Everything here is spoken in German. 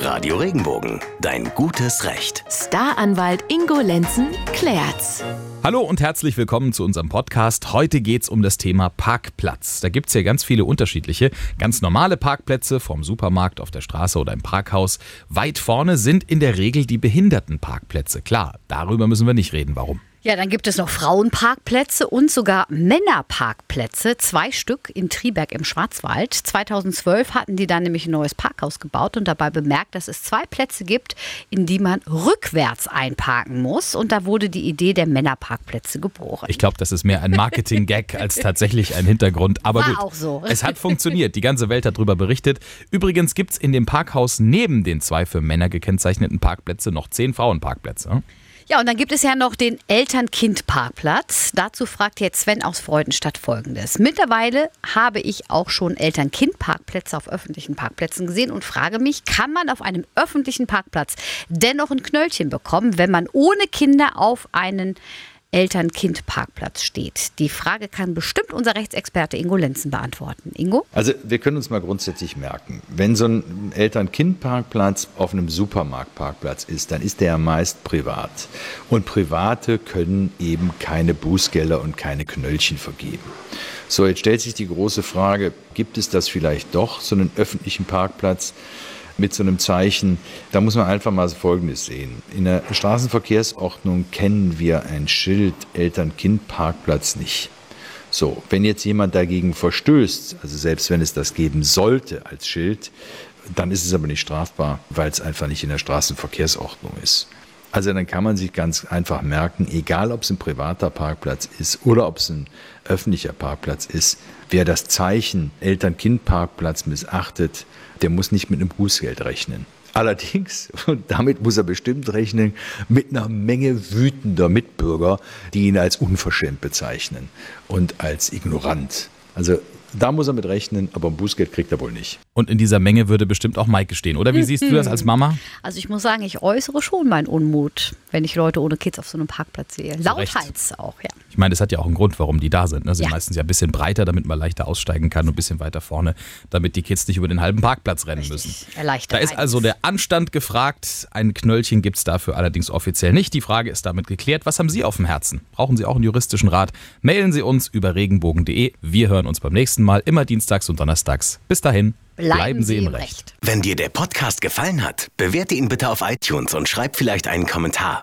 Radio Regenbogen, dein gutes Recht. Staranwalt Ingo Lenzen klärt's. Hallo und herzlich willkommen zu unserem Podcast. Heute geht's um das Thema Parkplatz. Da gibt's ja ganz viele unterschiedliche. Ganz normale Parkplätze vom Supermarkt auf der Straße oder im Parkhaus. Weit vorne sind in der Regel die Behindertenparkplätze. Klar, darüber müssen wir nicht reden. Warum? Ja, dann gibt es noch Frauenparkplätze und sogar Männerparkplätze. Zwei Stück in Triberg im Schwarzwald. 2012 hatten die dann nämlich ein neues Parkhaus gebaut und dabei bemerkt, dass es zwei Plätze gibt, in die man rückwärts einparken muss. Und da wurde die Idee der Männerparkplätze geboren. Ich glaube, das ist mehr ein Marketing-Gag als tatsächlich ein Hintergrund. Aber War gut, auch so. es hat funktioniert. Die ganze Welt hat darüber berichtet. Übrigens gibt's in dem Parkhaus neben den zwei für Männer gekennzeichneten Parkplätze noch zehn Frauenparkplätze. Ja, und dann gibt es ja noch den Eltern-Kind-Parkplatz. Dazu fragt jetzt Sven aus Freudenstadt folgendes. Mittlerweile habe ich auch schon Eltern-Kind-Parkplätze auf öffentlichen Parkplätzen gesehen und frage mich, kann man auf einem öffentlichen Parkplatz dennoch ein Knöllchen bekommen, wenn man ohne Kinder auf einen Eltern-Kind-Parkplatz steht? Die Frage kann bestimmt unser Rechtsexperte Ingo Lenzen beantworten. Ingo? Also wir können uns mal grundsätzlich merken, wenn so ein Eltern-Kind-Parkplatz auf einem Supermarktparkplatz ist, dann ist der ja meist privat. Und Private können eben keine Bußgelder und keine Knöllchen vergeben. So, jetzt stellt sich die große Frage, gibt es das vielleicht doch, so einen öffentlichen Parkplatz? Mit so einem Zeichen. Da muss man einfach mal Folgendes sehen. In der Straßenverkehrsordnung kennen wir ein Schild Eltern-Kind-Parkplatz nicht. So, wenn jetzt jemand dagegen verstößt, also selbst wenn es das geben sollte als Schild, dann ist es aber nicht strafbar, weil es einfach nicht in der Straßenverkehrsordnung ist. Also dann kann man sich ganz einfach merken, egal ob es ein privater Parkplatz ist oder ob es ein öffentlicher Parkplatz ist, wer das Zeichen Eltern-Kind-Parkplatz missachtet, der muss nicht mit einem Bußgeld rechnen. Allerdings, und damit muss er bestimmt rechnen, mit einer Menge wütender Mitbürger, die ihn als unverschämt bezeichnen und als ignorant. Also da muss er mit rechnen, aber ein Bußgeld kriegt er wohl nicht. Und in dieser Menge würde bestimmt auch Maike stehen. Oder wie siehst du das als Mama? Also ich muss sagen, ich äußere schon meinen Unmut, wenn ich Leute ohne Kids auf so einem Parkplatz sehe. Lauthals auch, ja. Ich meine, das hat ja auch einen Grund, warum die da sind. Ne? Sind Ja. meistens ja ein bisschen breiter, damit man leichter aussteigen kann und ein bisschen weiter vorne, damit die Kids nicht über den halben Parkplatz rennen müssen. Erleichtert. Da ist also der Anstand gefragt. Ein Knöllchen gibt es dafür allerdings offiziell nicht. Die Frage ist damit geklärt. Was haben Sie auf dem Herzen? Brauchen Sie auch einen juristischen Rat? Mailen Sie uns über regenbogen.de. Wir hören uns beim nächsten Mal, immer dienstags und donnerstags. Bis dahin, Bleiben, Sie im Recht. Wenn dir der Podcast gefallen hat, bewerte ihn bitte auf iTunes und schreib vielleicht einen Kommentar.